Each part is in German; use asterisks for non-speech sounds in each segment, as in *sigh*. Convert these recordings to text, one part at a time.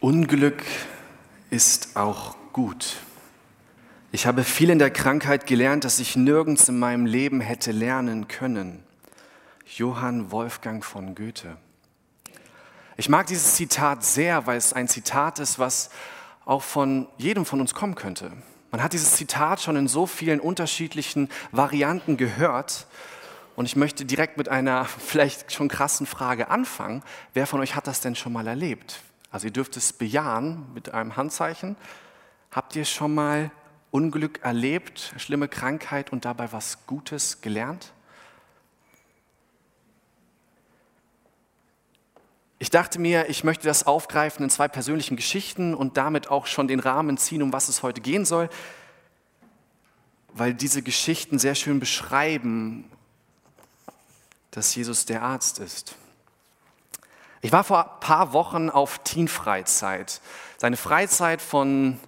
Unglück ist auch gut. Ich habe viel in der Krankheit gelernt, das ich nirgends in meinem Leben hätte lernen können. Johann Wolfgang von Goethe. Ich mag dieses Zitat sehr, weil es ein Zitat ist, was auch von jedem von uns kommen könnte. Man hat dieses Zitat schon in so vielen unterschiedlichen Varianten gehört. Und ich möchte direkt mit einer *laughs* vielleicht schon krassen Frage anfangen. Wer von euch hat das denn schon mal erlebt? Also ihr dürft es bejahen mit einem Handzeichen. Habt ihr schon mal Unglück erlebt, schlimme Krankheit und dabei was Gutes gelernt? Ich dachte mir, ich möchte das aufgreifen in zwei persönlichen Geschichten und damit auch schon den Rahmen ziehen, um was es heute gehen soll, weil diese Geschichten sehr schön beschreiben, dass Jesus der Arzt ist. Ich war vor ein paar Wochen auf Teenfreizeit. Seine Freizeit von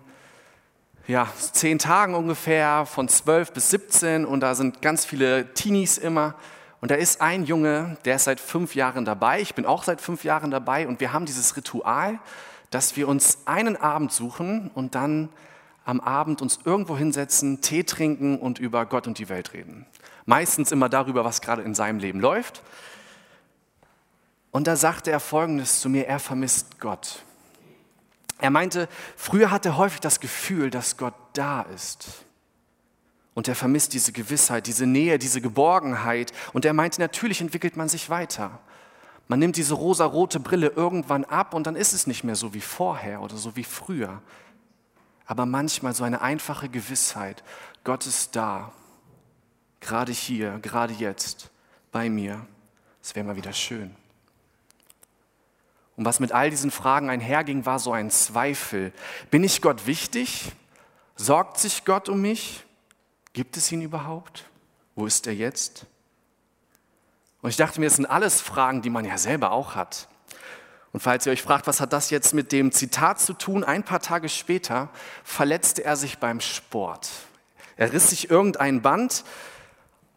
ja, zehn Tagen ungefähr, von zwölf bis 17 und da sind ganz viele Teenies immer. Und da ist ein Junge, der ist seit fünf Jahren dabei. Ich bin auch seit fünf Jahren dabei und wir haben dieses Ritual, dass wir uns einen Abend suchen und dann am Abend uns irgendwo hinsetzen, Tee trinken und über Gott und die Welt reden. Meistens immer darüber, was gerade in seinem Leben läuft. Und da sagte er Folgendes zu mir, er vermisst Gott. Er meinte, früher hat er häufig das Gefühl, dass Gott da ist. Und er vermisst diese Gewissheit, diese Nähe, diese Geborgenheit. Und er meinte, natürlich entwickelt man sich weiter. Man nimmt diese rosa-rote Brille irgendwann ab und dann ist es nicht mehr so wie vorher oder so wie früher. Aber manchmal so eine einfache Gewissheit, Gott ist da, gerade hier, gerade jetzt, bei mir. Es wäre mal wieder schön. Und was mit all diesen Fragen einherging, war so ein Zweifel. Bin ich Gott wichtig? Sorgt sich Gott um mich? Gibt es ihn überhaupt? Wo ist er jetzt? Und ich dachte mir, das sind alles Fragen, die man ja selber auch hat. Und falls ihr euch fragt, was hat das jetzt mit dem Zitat zu tun, ein paar Tage später verletzte er sich beim Sport. Er riss sich irgendein Band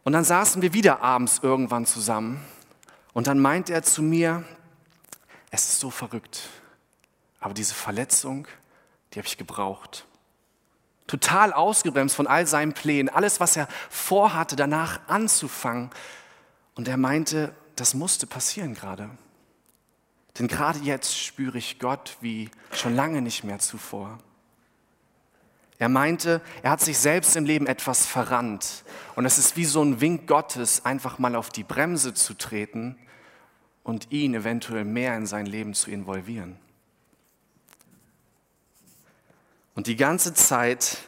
und dann saßen wir wieder abends irgendwann zusammen. Und dann meinte er zu mir, es ist so verrückt. Aber diese Verletzung, die habe ich gebraucht. Total ausgebremst von all seinen Plänen, alles, was er vorhatte, danach anzufangen. Und er meinte, das musste passieren gerade. Denn gerade jetzt spüre ich Gott wie schon lange nicht mehr zuvor. Er meinte, er hat sich selbst im Leben etwas verrannt. Und es ist wie so ein Wink Gottes, einfach mal auf die Bremse zu treten und ihn eventuell mehr in sein Leben zu involvieren. Und die ganze Zeit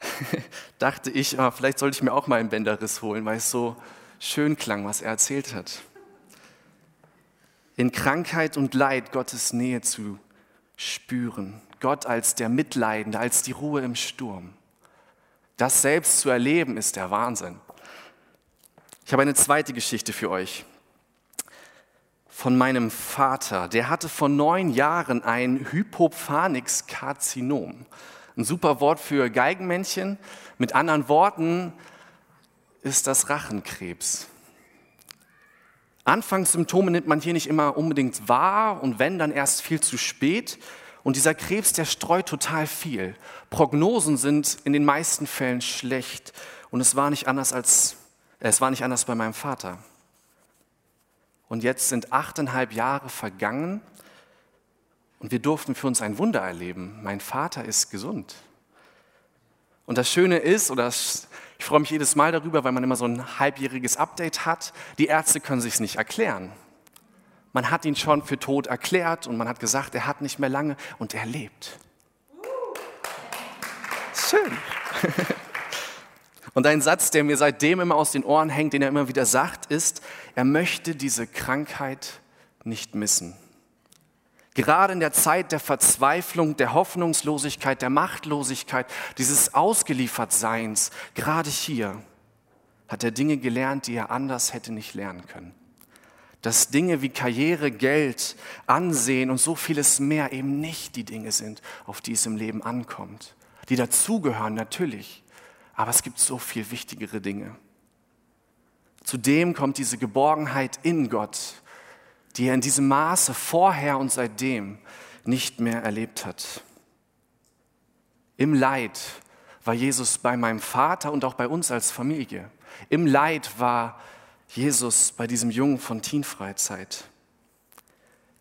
*laughs* dachte ich, ah, vielleicht sollte ich mir auch mal einen Bänderriss holen, weil es so schön klang, was er erzählt hat. In Krankheit und Leid Gottes Nähe zu spüren. Gott als der Mitleidende, als die Ruhe im Sturm. Das selbst zu erleben ist der Wahnsinn. Ich habe eine zweite Geschichte für euch von meinem Vater. Der hatte vor neun Jahren ein Hypophanix-Karzinom. Ein super Wort für Geigenmännchen. Mit anderen Worten ist das Rachenkrebs. Anfangssymptome nimmt man hier nicht immer unbedingt wahr und wenn, dann erst viel zu spät. Und dieser Krebs, der streut total viel. Prognosen sind in den meisten Fällen schlecht. Und es war nicht anders als, es war nicht anders bei meinem Vater. Und jetzt sind achteinhalb Jahre vergangen und wir durften für uns ein Wunder erleben. Mein Vater ist gesund. Und das Schöne ist, oder ich freue mich jedes Mal darüber, weil man immer so ein halbjähriges Update hat, die Ärzte können sich nicht erklären. Man hat ihn schon für tot erklärt und man hat gesagt, er hat nicht mehr lange und er lebt. Schön. *laughs* Und ein Satz, der mir seitdem immer aus den Ohren hängt, den er immer wieder sagt, ist, er möchte diese Krankheit nicht missen. Gerade in der Zeit der Verzweiflung, der Hoffnungslosigkeit, der Machtlosigkeit, dieses Ausgeliefertseins, gerade hier, hat er Dinge gelernt, die er anders hätte nicht lernen können. Dass Dinge wie Karriere, Geld, Ansehen und so vieles mehr eben nicht die Dinge sind, auf die es im Leben ankommt. Die dazugehören natürlich, aber es gibt so viel wichtigere Dinge. Zudem kommt diese Geborgenheit in Gott, die er in diesem Maße vorher und seitdem nicht mehr erlebt hat. Im Leid war Jesus bei meinem Vater und auch bei uns als Familie. Im Leid war Jesus bei diesem Jungen von Teenfreizeit.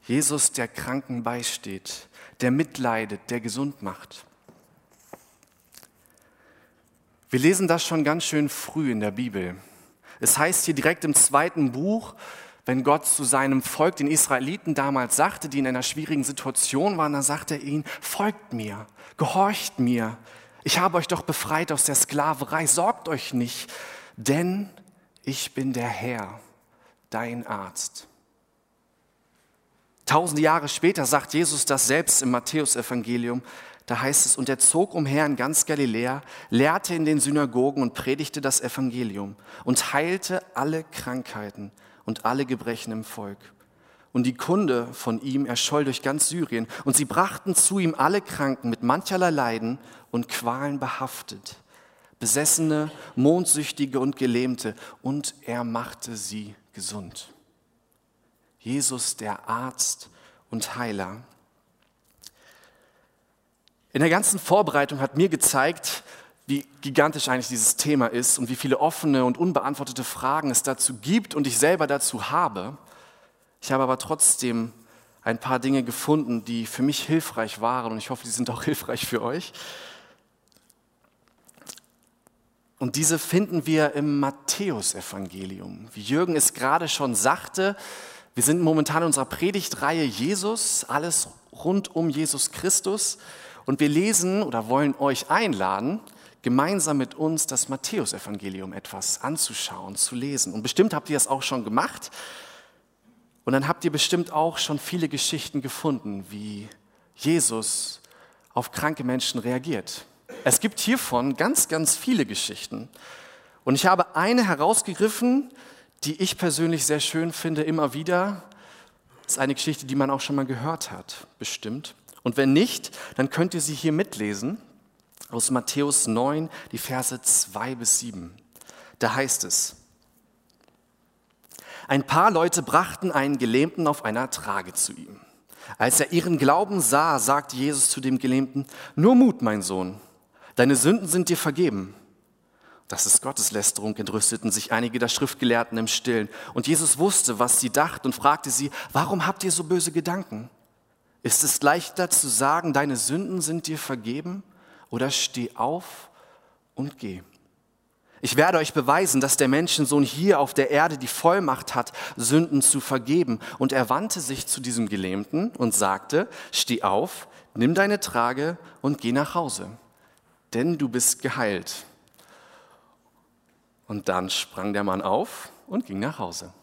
Jesus, der Kranken beisteht, der mitleidet, der gesund macht. Wir lesen das schon ganz schön früh in der Bibel. Es heißt hier direkt im zweiten Buch, wenn Gott zu seinem Volk, den Israeliten damals sagte, die in einer schwierigen Situation waren, dann sagt er ihnen, folgt mir, gehorcht mir. Ich habe euch doch befreit aus der Sklaverei, sorgt euch nicht, denn ich bin der Herr, dein Arzt. Tausende Jahre später sagt Jesus das selbst im Matthäusevangelium. Da heißt es, und er zog umher in ganz Galiläa, lehrte in den Synagogen und predigte das Evangelium und heilte alle Krankheiten und alle Gebrechen im Volk. Und die Kunde von ihm erscholl durch ganz Syrien. Und sie brachten zu ihm alle Kranken mit mancherlei Leiden und Qualen behaftet, Besessene, Mondsüchtige und Gelähmte. Und er machte sie gesund. Jesus der Arzt und Heiler. In der ganzen Vorbereitung hat mir gezeigt, wie gigantisch eigentlich dieses Thema ist und wie viele offene und unbeantwortete Fragen es dazu gibt und ich selber dazu habe. Ich habe aber trotzdem ein paar Dinge gefunden, die für mich hilfreich waren und ich hoffe, die sind auch *laughs* hilfreich für euch. Und diese finden wir im Matthäusevangelium. Wie Jürgen es gerade schon sagte, wir sind momentan in unserer Predigtreihe Jesus, alles rund um Jesus Christus. Und wir lesen oder wollen euch einladen, gemeinsam mit uns das Matthäusevangelium etwas anzuschauen, zu lesen. Und bestimmt habt ihr das auch schon gemacht. Und dann habt ihr bestimmt auch schon viele Geschichten gefunden, wie Jesus auf kranke Menschen reagiert. Es gibt hiervon ganz, ganz viele Geschichten. Und ich habe eine herausgegriffen, die ich persönlich sehr schön finde, immer wieder. Das ist eine Geschichte, die man auch schon mal gehört hat, bestimmt. Und wenn nicht, dann könnt ihr sie hier mitlesen aus Matthäus 9, die Verse 2 bis 7. Da heißt es, ein paar Leute brachten einen Gelähmten auf einer Trage zu ihm. Als er ihren Glauben sah, sagte Jesus zu dem Gelähmten, nur Mut, mein Sohn, deine Sünden sind dir vergeben. Das ist Gotteslästerung, entrüsteten sich einige der Schriftgelehrten im Stillen. Und Jesus wusste, was sie dachten und fragte sie, warum habt ihr so böse Gedanken? Ist es leichter zu sagen, deine Sünden sind dir vergeben? Oder steh auf und geh. Ich werde euch beweisen, dass der Menschensohn hier auf der Erde die Vollmacht hat, Sünden zu vergeben. Und er wandte sich zu diesem Gelähmten und sagte, steh auf, nimm deine Trage und geh nach Hause, denn du bist geheilt. Und dann sprang der Mann auf und ging nach Hause.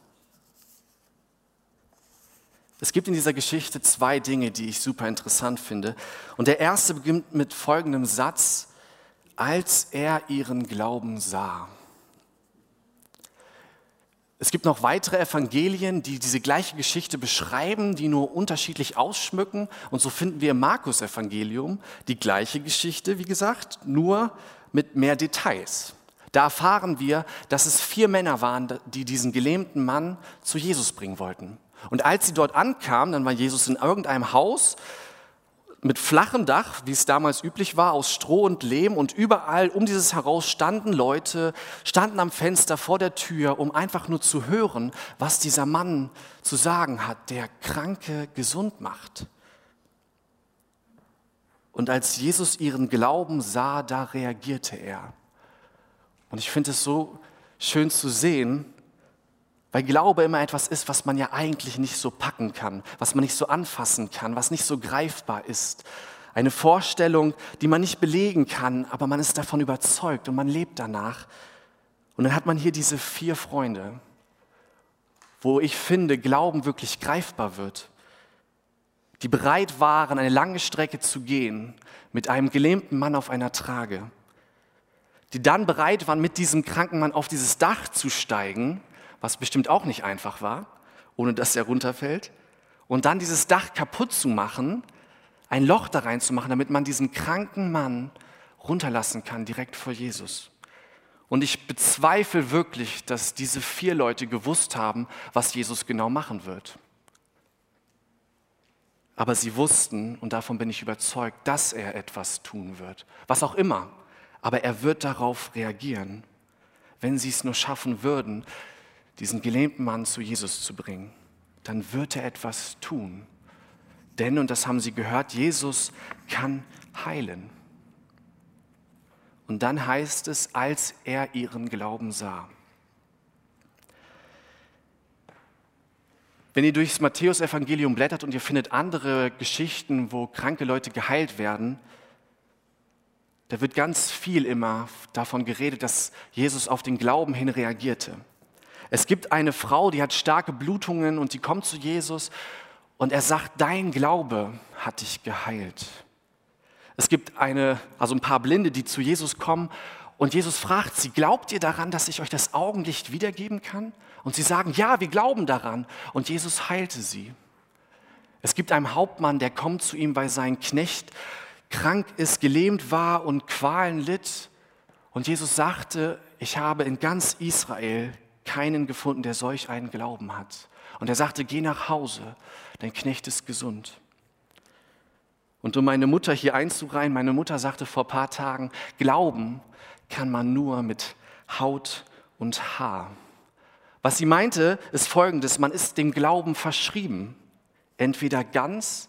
Es gibt in dieser Geschichte zwei Dinge, die ich super interessant finde. Und der erste beginnt mit folgendem Satz, als er ihren Glauben sah. Es gibt noch weitere Evangelien, die diese gleiche Geschichte beschreiben, die nur unterschiedlich ausschmücken. Und so finden wir im Markus-Evangelium die gleiche Geschichte, wie gesagt, nur mit mehr Details. Da erfahren wir, dass es vier Männer waren, die diesen gelähmten Mann zu Jesus bringen wollten. Und als sie dort ankamen, dann war Jesus in irgendeinem Haus mit flachem Dach, wie es damals üblich war, aus Stroh und Lehm und überall um dieses Haus standen Leute, standen am Fenster vor der Tür, um einfach nur zu hören, was dieser Mann zu sagen hat, der Kranke gesund macht. Und als Jesus ihren Glauben sah, da reagierte er. Und ich finde es so schön zu sehen, weil Glaube immer etwas ist, was man ja eigentlich nicht so packen kann, was man nicht so anfassen kann, was nicht so greifbar ist. Eine Vorstellung, die man nicht belegen kann, aber man ist davon überzeugt und man lebt danach. Und dann hat man hier diese vier Freunde, wo ich finde, Glauben wirklich greifbar wird, die bereit waren, eine lange Strecke zu gehen mit einem gelähmten Mann auf einer Trage die dann bereit waren, mit diesem kranken Mann auf dieses Dach zu steigen, was bestimmt auch nicht einfach war, ohne dass er runterfällt, und dann dieses Dach kaputt zu machen, ein Loch da reinzumachen, damit man diesen kranken Mann runterlassen kann, direkt vor Jesus. Und ich bezweifle wirklich, dass diese vier Leute gewusst haben, was Jesus genau machen wird. Aber sie wussten, und davon bin ich überzeugt, dass er etwas tun wird. Was auch immer. Aber er wird darauf reagieren, wenn sie es nur schaffen würden, diesen gelähmten Mann zu Jesus zu bringen. Dann wird er etwas tun. Denn, und das haben sie gehört, Jesus kann heilen. Und dann heißt es, als er ihren Glauben sah. Wenn ihr durchs Matthäusevangelium blättert und ihr findet andere Geschichten, wo kranke Leute geheilt werden, da wird ganz viel immer davon geredet, dass Jesus auf den Glauben hin reagierte. Es gibt eine Frau, die hat starke Blutungen und die kommt zu Jesus und er sagt, dein Glaube hat dich geheilt. Es gibt eine, also ein paar Blinde, die zu Jesus kommen und Jesus fragt sie, glaubt ihr daran, dass ich euch das Augenlicht wiedergeben kann? Und sie sagen, ja, wir glauben daran. Und Jesus heilte sie. Es gibt einen Hauptmann, der kommt zu ihm, weil sein Knecht krank ist, gelähmt war und Qualen litt. Und Jesus sagte, ich habe in ganz Israel keinen gefunden, der solch einen Glauben hat. Und er sagte, geh nach Hause, dein Knecht ist gesund. Und um meine Mutter hier einzureihen, meine Mutter sagte vor ein paar Tagen, Glauben kann man nur mit Haut und Haar. Was sie meinte, ist folgendes, man ist dem Glauben verschrieben, entweder ganz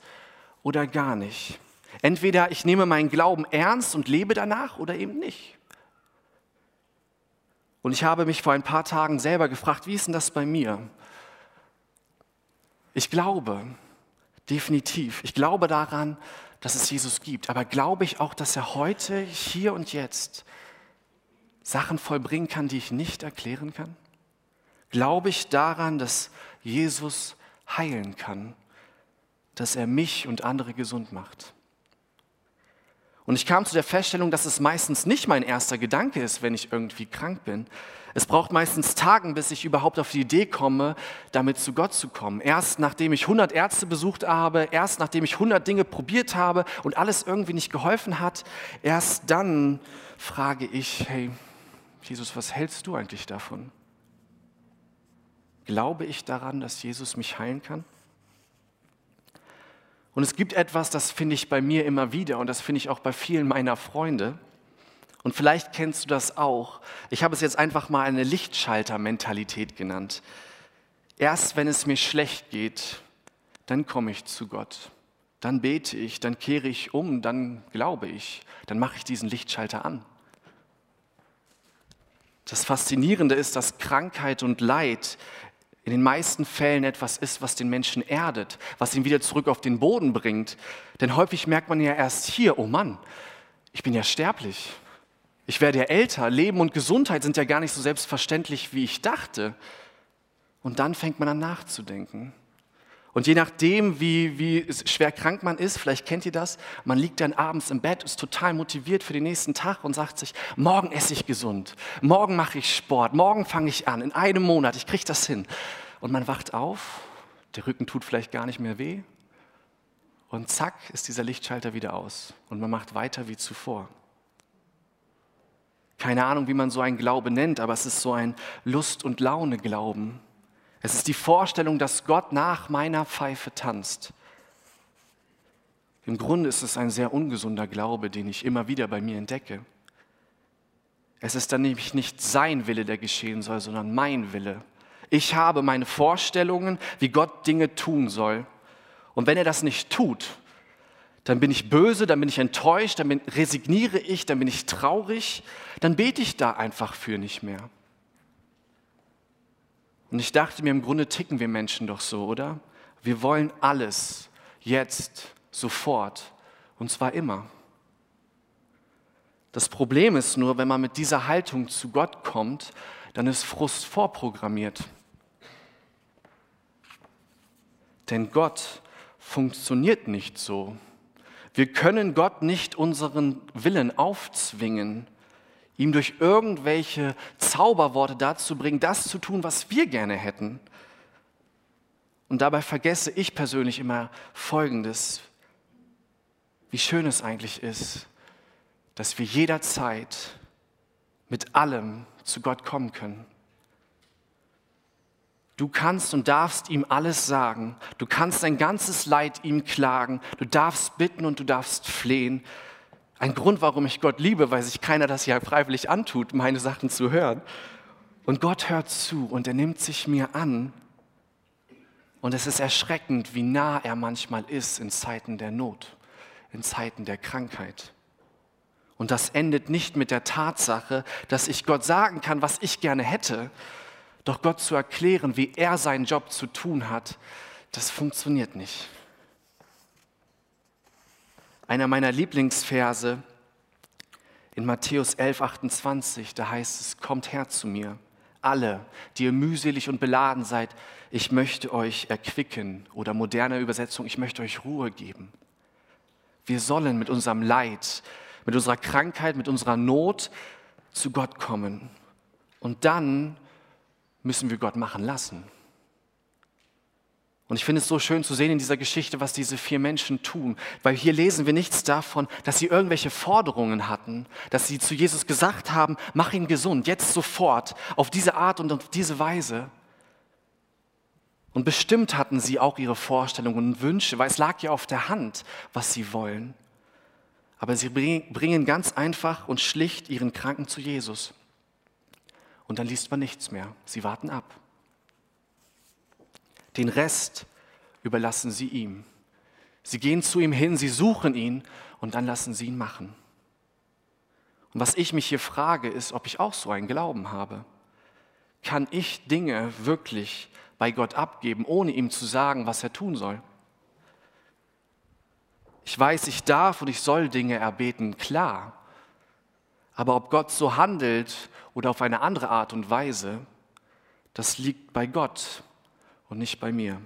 oder gar nicht. Entweder ich nehme meinen Glauben ernst und lebe danach oder eben nicht. Und ich habe mich vor ein paar Tagen selber gefragt, wie ist denn das bei mir? Ich glaube, definitiv, ich glaube daran, dass es Jesus gibt, aber glaube ich auch, dass er heute, hier und jetzt Sachen vollbringen kann, die ich nicht erklären kann? Glaube ich daran, dass Jesus heilen kann, dass er mich und andere gesund macht? Und ich kam zu der Feststellung, dass es meistens nicht mein erster Gedanke ist, wenn ich irgendwie krank bin. Es braucht meistens Tagen, bis ich überhaupt auf die Idee komme, damit zu Gott zu kommen. Erst nachdem ich 100 Ärzte besucht habe, erst nachdem ich 100 Dinge probiert habe und alles irgendwie nicht geholfen hat, erst dann frage ich, hey, Jesus, was hältst du eigentlich davon? Glaube ich daran, dass Jesus mich heilen kann? Und es gibt etwas, das finde ich bei mir immer wieder und das finde ich auch bei vielen meiner Freunde. Und vielleicht kennst du das auch. Ich habe es jetzt einfach mal eine Lichtschalter-Mentalität genannt. Erst wenn es mir schlecht geht, dann komme ich zu Gott. Dann bete ich, dann kehre ich um, dann glaube ich, dann mache ich diesen Lichtschalter an. Das Faszinierende ist, dass Krankheit und Leid in den meisten Fällen etwas ist, was den Menschen erdet, was ihn wieder zurück auf den Boden bringt. Denn häufig merkt man ja erst hier, oh Mann, ich bin ja sterblich. Ich werde ja älter. Leben und Gesundheit sind ja gar nicht so selbstverständlich, wie ich dachte. Und dann fängt man an nachzudenken. Und je nachdem, wie, wie schwer krank man ist, vielleicht kennt ihr das, man liegt dann abends im Bett, ist total motiviert für den nächsten Tag und sagt sich, morgen esse ich gesund, morgen mache ich Sport, morgen fange ich an, in einem Monat, ich kriege das hin. Und man wacht auf, der Rücken tut vielleicht gar nicht mehr weh und zack ist dieser Lichtschalter wieder aus und man macht weiter wie zuvor. Keine Ahnung, wie man so einen Glaube nennt, aber es ist so ein Lust- und Laune-Glauben. Es ist die Vorstellung, dass Gott nach meiner Pfeife tanzt. Im Grunde ist es ein sehr ungesunder Glaube, den ich immer wieder bei mir entdecke. Es ist dann nämlich nicht sein Wille, der geschehen soll, sondern mein Wille. Ich habe meine Vorstellungen, wie Gott Dinge tun soll. Und wenn er das nicht tut, dann bin ich böse, dann bin ich enttäuscht, dann resigniere ich, dann bin ich traurig, dann bete ich da einfach für nicht mehr. Und ich dachte mir, im Grunde ticken wir Menschen doch so, oder? Wir wollen alles, jetzt, sofort, und zwar immer. Das Problem ist nur, wenn man mit dieser Haltung zu Gott kommt, dann ist Frust vorprogrammiert. Denn Gott funktioniert nicht so. Wir können Gott nicht unseren Willen aufzwingen ihm durch irgendwelche Zauberworte dazu bringen, das zu tun, was wir gerne hätten. Und dabei vergesse ich persönlich immer Folgendes, wie schön es eigentlich ist, dass wir jederzeit mit allem zu Gott kommen können. Du kannst und darfst ihm alles sagen. Du kannst dein ganzes Leid ihm klagen. Du darfst bitten und du darfst flehen. Ein Grund, warum ich Gott liebe, weil sich keiner das ja freiwillig antut, meine Sachen zu hören. Und Gott hört zu und er nimmt sich mir an. Und es ist erschreckend, wie nah er manchmal ist in Zeiten der Not, in Zeiten der Krankheit. Und das endet nicht mit der Tatsache, dass ich Gott sagen kann, was ich gerne hätte, doch Gott zu erklären, wie er seinen Job zu tun hat, das funktioniert nicht. Einer meiner Lieblingsverse in Matthäus 11, 28, da heißt es, kommt her zu mir, alle, die ihr mühselig und beladen seid, ich möchte euch erquicken oder moderne Übersetzung, ich möchte euch Ruhe geben. Wir sollen mit unserem Leid, mit unserer Krankheit, mit unserer Not zu Gott kommen. Und dann müssen wir Gott machen lassen. Und ich finde es so schön zu sehen in dieser Geschichte, was diese vier Menschen tun, weil hier lesen wir nichts davon, dass sie irgendwelche Forderungen hatten, dass sie zu Jesus gesagt haben, mach ihn gesund, jetzt sofort, auf diese Art und auf diese Weise. Und bestimmt hatten sie auch ihre Vorstellungen und Wünsche, weil es lag ja auf der Hand, was sie wollen. Aber sie bringen ganz einfach und schlicht ihren Kranken zu Jesus. Und dann liest man nichts mehr. Sie warten ab. Den Rest überlassen sie ihm. Sie gehen zu ihm hin, sie suchen ihn und dann lassen sie ihn machen. Und was ich mich hier frage, ist, ob ich auch so einen Glauben habe. Kann ich Dinge wirklich bei Gott abgeben, ohne ihm zu sagen, was er tun soll? Ich weiß, ich darf und ich soll Dinge erbeten, klar. Aber ob Gott so handelt oder auf eine andere Art und Weise, das liegt bei Gott und nicht bei mir.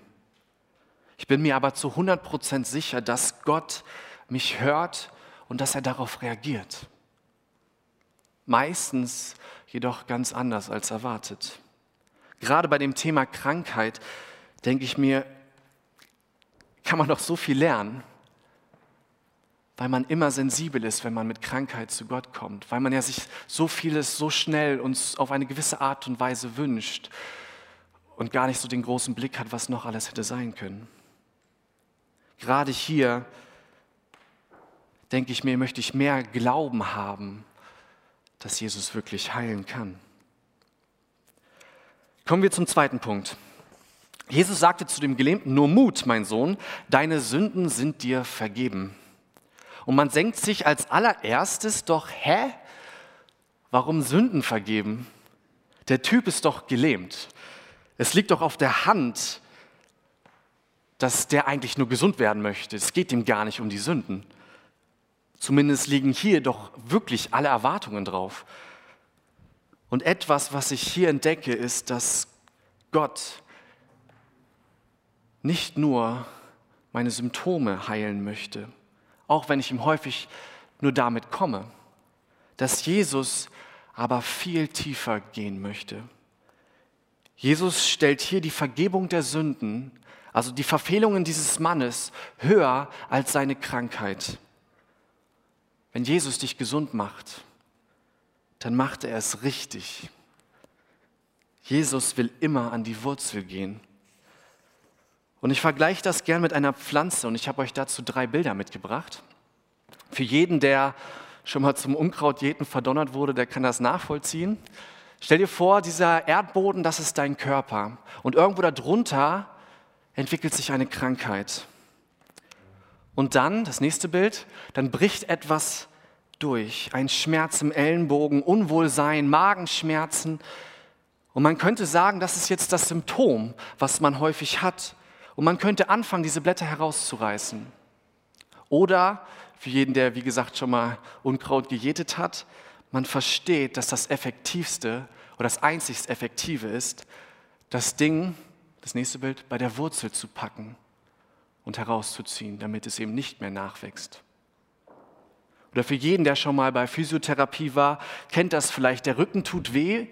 Ich bin mir aber zu 100% sicher, dass Gott mich hört und dass er darauf reagiert. Meistens jedoch ganz anders als erwartet. Gerade bei dem Thema Krankheit denke ich mir, kann man doch so viel lernen weil man immer sensibel ist, wenn man mit Krankheit zu Gott kommt, weil man ja sich so vieles so schnell und auf eine gewisse Art und Weise wünscht und gar nicht so den großen Blick hat, was noch alles hätte sein können. Gerade hier denke ich mir, möchte ich mehr Glauben haben, dass Jesus wirklich heilen kann. Kommen wir zum zweiten Punkt. Jesus sagte zu dem Gelähmten, nur Mut, mein Sohn, deine Sünden sind dir vergeben. Und man denkt sich als allererstes doch, hä? Warum Sünden vergeben? Der Typ ist doch gelähmt. Es liegt doch auf der Hand, dass der eigentlich nur gesund werden möchte. Es geht ihm gar nicht um die Sünden. Zumindest liegen hier doch wirklich alle Erwartungen drauf. Und etwas, was ich hier entdecke, ist, dass Gott nicht nur meine Symptome heilen möchte, auch wenn ich ihm häufig nur damit komme, dass Jesus aber viel tiefer gehen möchte. Jesus stellt hier die Vergebung der Sünden, also die Verfehlungen dieses Mannes, höher als seine Krankheit. Wenn Jesus dich gesund macht, dann macht er es richtig. Jesus will immer an die Wurzel gehen. Und ich vergleiche das gern mit einer Pflanze und ich habe euch dazu drei Bilder mitgebracht. Für jeden, der schon mal zum Unkrautjäten verdonnert wurde, der kann das nachvollziehen. Stell dir vor, dieser Erdboden, das ist dein Körper. Und irgendwo darunter entwickelt sich eine Krankheit. Und dann, das nächste Bild, dann bricht etwas durch. Ein Schmerz im Ellenbogen, Unwohlsein, Magenschmerzen. Und man könnte sagen, das ist jetzt das Symptom, was man häufig hat. Und man könnte anfangen, diese Blätter herauszureißen. Oder für jeden, der, wie gesagt, schon mal Unkraut gejätet hat, man versteht, dass das Effektivste oder das einzigst Effektive ist, das Ding, das nächste Bild, bei der Wurzel zu packen und herauszuziehen, damit es eben nicht mehr nachwächst. Oder für jeden, der schon mal bei Physiotherapie war, kennt das vielleicht, der Rücken tut weh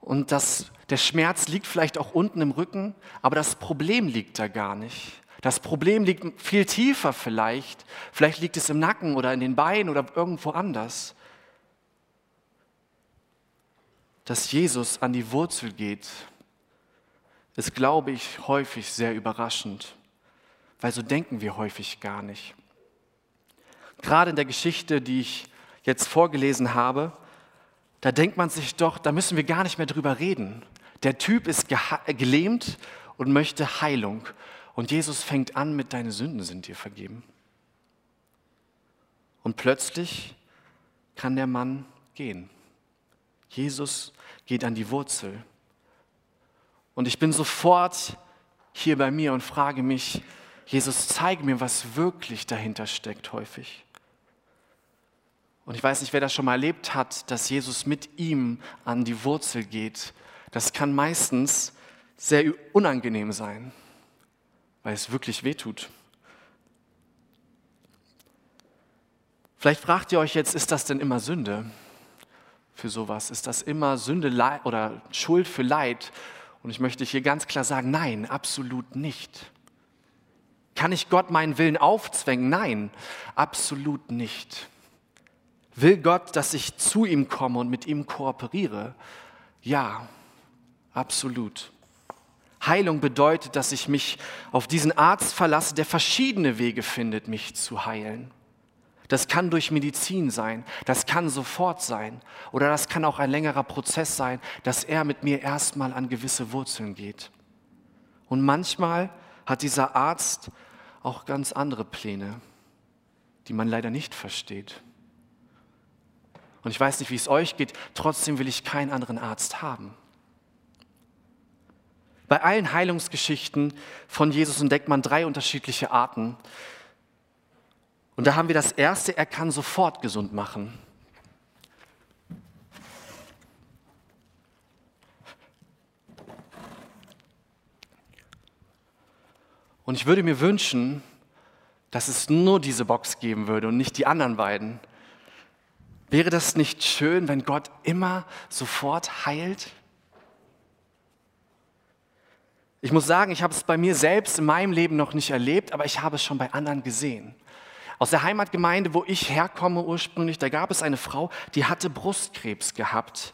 und das, der Schmerz liegt vielleicht auch unten im Rücken, aber das Problem liegt da gar nicht. Das Problem liegt viel tiefer vielleicht. Vielleicht liegt es im Nacken oder in den Beinen oder irgendwo anders. Dass Jesus an die Wurzel geht, ist, glaube ich, häufig sehr überraschend, weil so denken wir häufig gar nicht. Gerade in der Geschichte, die ich jetzt vorgelesen habe, da denkt man sich doch, da müssen wir gar nicht mehr drüber reden. Der Typ ist gelähmt und möchte Heilung. Und Jesus fängt an mit, deine Sünden sind dir vergeben. Und plötzlich kann der Mann gehen. Jesus geht an die Wurzel. Und ich bin sofort hier bei mir und frage mich, Jesus, zeig mir, was wirklich dahinter steckt häufig. Und ich weiß nicht, wer das schon mal erlebt hat, dass Jesus mit ihm an die Wurzel geht. Das kann meistens sehr unangenehm sein, weil es wirklich weh tut. Vielleicht fragt ihr euch jetzt, ist das denn immer Sünde für sowas? Ist das immer Sünde oder Schuld für Leid? Und ich möchte hier ganz klar sagen, nein, absolut nicht. Kann ich Gott meinen Willen aufzwängen? Nein, absolut nicht. Will Gott, dass ich zu ihm komme und mit ihm kooperiere? Ja, absolut. Heilung bedeutet, dass ich mich auf diesen Arzt verlasse, der verschiedene Wege findet, mich zu heilen. Das kann durch Medizin sein, das kann sofort sein oder das kann auch ein längerer Prozess sein, dass er mit mir erstmal an gewisse Wurzeln geht. Und manchmal hat dieser Arzt auch ganz andere Pläne, die man leider nicht versteht. Und ich weiß nicht, wie es euch geht, trotzdem will ich keinen anderen Arzt haben. Bei allen Heilungsgeschichten von Jesus entdeckt man drei unterschiedliche Arten. Und da haben wir das erste, er kann sofort gesund machen. Und ich würde mir wünschen, dass es nur diese Box geben würde und nicht die anderen beiden. Wäre das nicht schön, wenn Gott immer sofort heilt? Ich muss sagen, ich habe es bei mir selbst in meinem Leben noch nicht erlebt, aber ich habe es schon bei anderen gesehen. Aus der Heimatgemeinde, wo ich herkomme ursprünglich, da gab es eine Frau, die hatte Brustkrebs gehabt.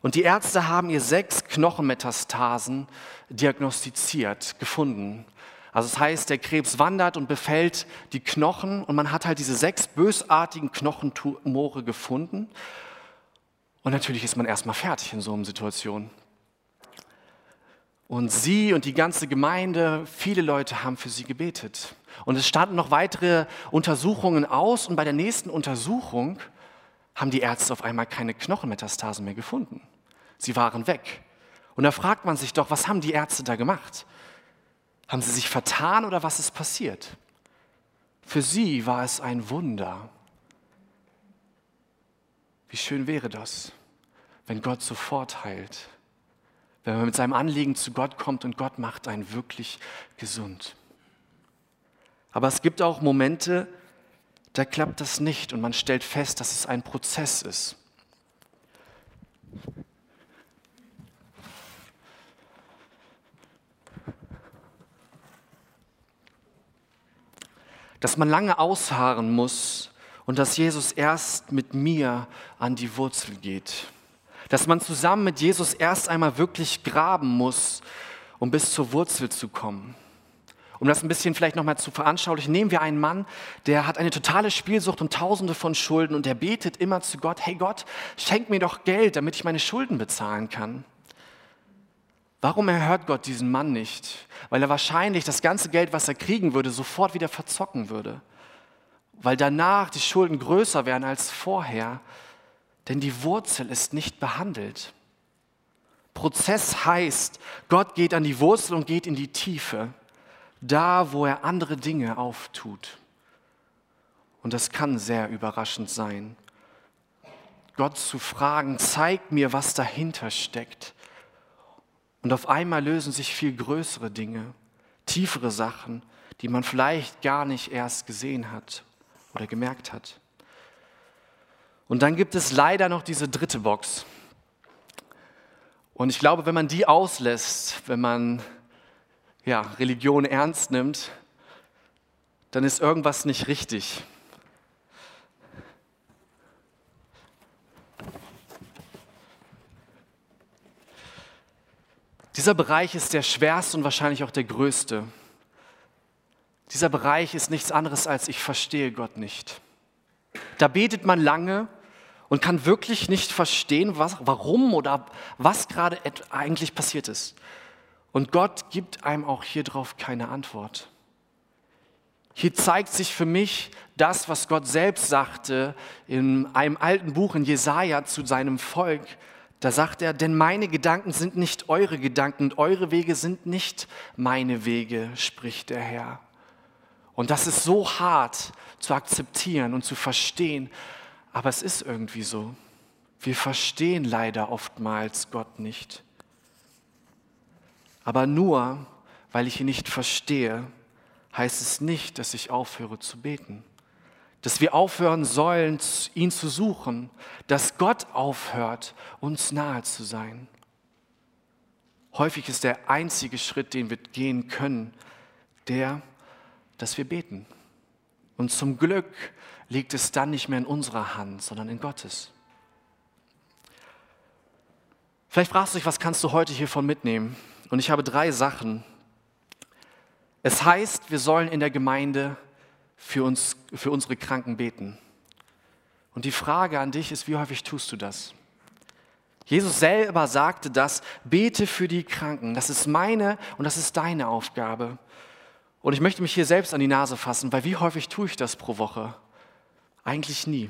Und die Ärzte haben ihr sechs Knochenmetastasen diagnostiziert, gefunden. Also das heißt, der Krebs wandert und befällt die Knochen und man hat halt diese sechs bösartigen Knochentumore gefunden. Und natürlich ist man erstmal fertig in so einer Situation. Und sie und die ganze Gemeinde, viele Leute haben für sie gebetet. Und es standen noch weitere Untersuchungen aus und bei der nächsten Untersuchung haben die Ärzte auf einmal keine Knochenmetastasen mehr gefunden. Sie waren weg. Und da fragt man sich doch, was haben die Ärzte da gemacht? Haben sie sich vertan oder was ist passiert? Für sie war es ein Wunder. Wie schön wäre das, wenn Gott sofort heilt wenn man mit seinem Anliegen zu Gott kommt und Gott macht einen wirklich gesund. Aber es gibt auch Momente, da klappt das nicht und man stellt fest, dass es ein Prozess ist. Dass man lange ausharren muss und dass Jesus erst mit mir an die Wurzel geht dass man zusammen mit Jesus erst einmal wirklich graben muss, um bis zur Wurzel zu kommen. Um das ein bisschen vielleicht nochmal zu veranschaulichen, nehmen wir einen Mann, der hat eine totale Spielsucht und tausende von Schulden und der betet immer zu Gott, hey Gott, schenk mir doch Geld, damit ich meine Schulden bezahlen kann. Warum erhört Gott diesen Mann nicht? Weil er wahrscheinlich das ganze Geld, was er kriegen würde, sofort wieder verzocken würde. Weil danach die Schulden größer wären als vorher denn die Wurzel ist nicht behandelt. Prozess heißt, Gott geht an die Wurzel und geht in die Tiefe, da wo er andere Dinge auftut. Und das kann sehr überraschend sein. Gott zu fragen, zeig mir, was dahinter steckt. Und auf einmal lösen sich viel größere Dinge, tiefere Sachen, die man vielleicht gar nicht erst gesehen hat oder gemerkt hat. Und dann gibt es leider noch diese dritte Box. Und ich glaube, wenn man die auslässt, wenn man ja, Religion ernst nimmt, dann ist irgendwas nicht richtig. Dieser Bereich ist der schwerste und wahrscheinlich auch der größte. Dieser Bereich ist nichts anderes als ich verstehe Gott nicht. Da betet man lange und kann wirklich nicht verstehen, was, warum oder was gerade eigentlich passiert ist. Und Gott gibt einem auch hier drauf keine Antwort. Hier zeigt sich für mich das, was Gott selbst sagte in einem alten Buch in Jesaja zu seinem Volk. Da sagt er, denn meine Gedanken sind nicht eure Gedanken und eure Wege sind nicht meine Wege, spricht der Herr. Und das ist so hart zu akzeptieren und zu verstehen, aber es ist irgendwie so. Wir verstehen leider oftmals Gott nicht. Aber nur weil ich ihn nicht verstehe, heißt es nicht, dass ich aufhöre zu beten. Dass wir aufhören sollen, ihn zu suchen. Dass Gott aufhört, uns nahe zu sein. Häufig ist der einzige Schritt, den wir gehen können, der, dass wir beten. Und zum Glück liegt es dann nicht mehr in unserer Hand, sondern in Gottes. Vielleicht fragst du dich, was kannst du heute hiervon mitnehmen? Und ich habe drei Sachen. Es heißt, wir sollen in der Gemeinde für, uns, für unsere Kranken beten. Und die Frage an dich ist, wie häufig tust du das? Jesus selber sagte das, bete für die Kranken. Das ist meine und das ist deine Aufgabe. Und ich möchte mich hier selbst an die Nase fassen, weil wie häufig tue ich das pro Woche? Eigentlich nie.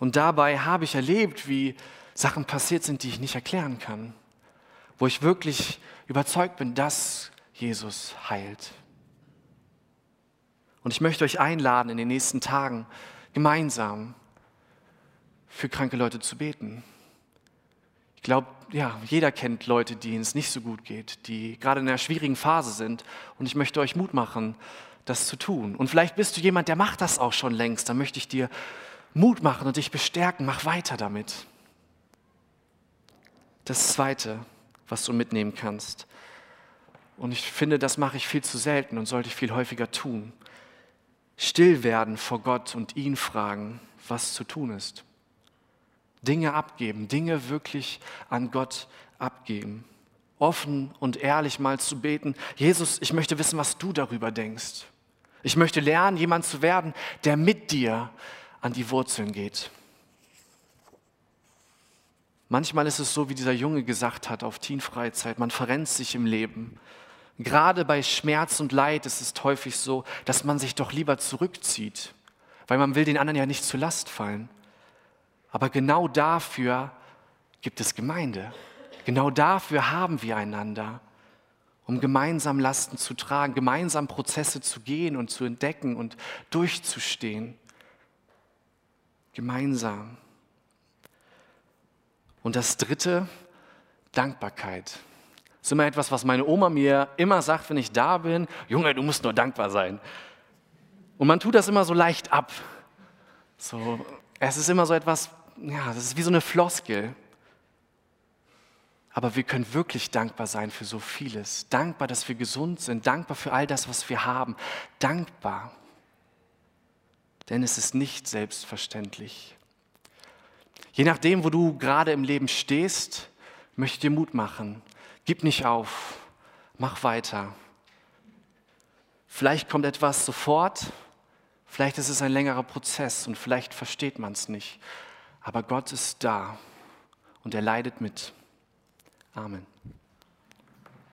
Und dabei habe ich erlebt, wie Sachen passiert sind, die ich nicht erklären kann. Wo ich wirklich überzeugt bin, dass Jesus heilt. Und ich möchte euch einladen, in den nächsten Tagen gemeinsam für kranke Leute zu beten. Ich glaube, ja, jeder kennt Leute, denen es nicht so gut geht, die gerade in einer schwierigen Phase sind. Und ich möchte euch Mut machen, das zu tun. Und vielleicht bist du jemand, der macht das auch schon längst. Dann möchte ich dir Mut machen und dich bestärken. Mach weiter damit. Das Zweite, was du mitnehmen kannst. Und ich finde, das mache ich viel zu selten und sollte ich viel häufiger tun. Still werden vor Gott und ihn fragen, was zu tun ist. Dinge abgeben, Dinge wirklich an Gott abgeben. Offen und ehrlich mal zu beten, Jesus, ich möchte wissen, was du darüber denkst. Ich möchte lernen, jemand zu werden, der mit dir an die Wurzeln geht. Manchmal ist es so, wie dieser Junge gesagt hat auf Teenfreizeit, man verrennt sich im Leben. Gerade bei Schmerz und Leid ist es häufig so, dass man sich doch lieber zurückzieht, weil man will den anderen ja nicht zur Last fallen. Aber genau dafür gibt es Gemeinde. Genau dafür haben wir einander um gemeinsam Lasten zu tragen, gemeinsam Prozesse zu gehen und zu entdecken und durchzustehen. Gemeinsam. Und das Dritte, Dankbarkeit. Das ist immer etwas, was meine Oma mir immer sagt, wenn ich da bin. Junge, du musst nur dankbar sein. Und man tut das immer so leicht ab. So, es ist immer so etwas, ja, das ist wie so eine Floskel. Aber wir können wirklich dankbar sein für so vieles. Dankbar, dass wir gesund sind. Dankbar für all das, was wir haben. Dankbar. Denn es ist nicht selbstverständlich. Je nachdem, wo du gerade im Leben stehst, möchte ich dir Mut machen. Gib nicht auf. Mach weiter. Vielleicht kommt etwas sofort. Vielleicht ist es ein längerer Prozess und vielleicht versteht man es nicht. Aber Gott ist da und er leidet mit. Amen.